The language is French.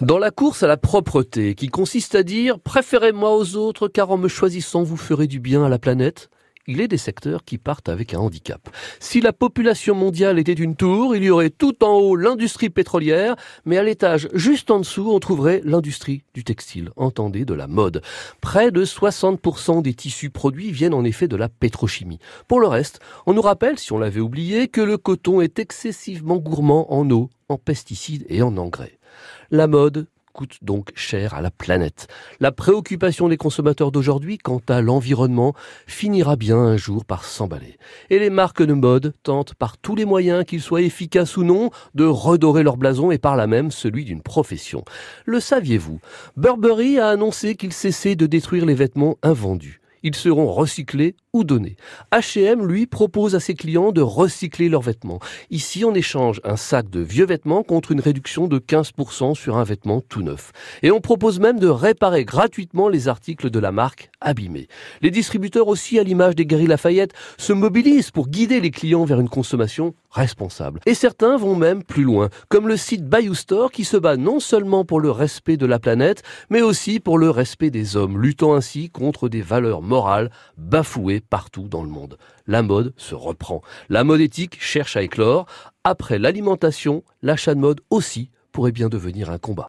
Dans la course à la propreté, qui consiste à dire préférez-moi aux autres car en me choisissant vous ferez du bien à la planète, il des secteurs qui partent avec un handicap. Si la population mondiale était une tour, il y aurait tout en haut l'industrie pétrolière, mais à l'étage juste en dessous, on trouverait l'industrie du textile, entendez de la mode. Près de 60% des tissus produits viennent en effet de la pétrochimie. Pour le reste, on nous rappelle, si on l'avait oublié, que le coton est excessivement gourmand en eau, en pesticides et en engrais. La mode coûte donc cher à la planète. La préoccupation des consommateurs d'aujourd'hui quant à l'environnement finira bien un jour par s'emballer. Et les marques de mode tentent par tous les moyens, qu'ils soient efficaces ou non, de redorer leur blason et par là même celui d'une profession. Le saviez-vous? Burberry a annoncé qu'il cessait de détruire les vêtements invendus. Ils seront recyclés ou donner. H&M, lui, propose à ses clients de recycler leurs vêtements. Ici, on échange un sac de vieux vêtements contre une réduction de 15% sur un vêtement tout neuf. Et on propose même de réparer gratuitement les articles de la marque abîmés. Les distributeurs aussi, à l'image des Galeries Lafayette, se mobilisent pour guider les clients vers une consommation responsable. Et certains vont même plus loin, comme le site Bayou qui se bat non seulement pour le respect de la planète, mais aussi pour le respect des hommes, luttant ainsi contre des valeurs morales bafouées partout dans le monde. La mode se reprend. La mode éthique cherche à éclore. Après l'alimentation, l'achat de mode aussi pourrait bien devenir un combat.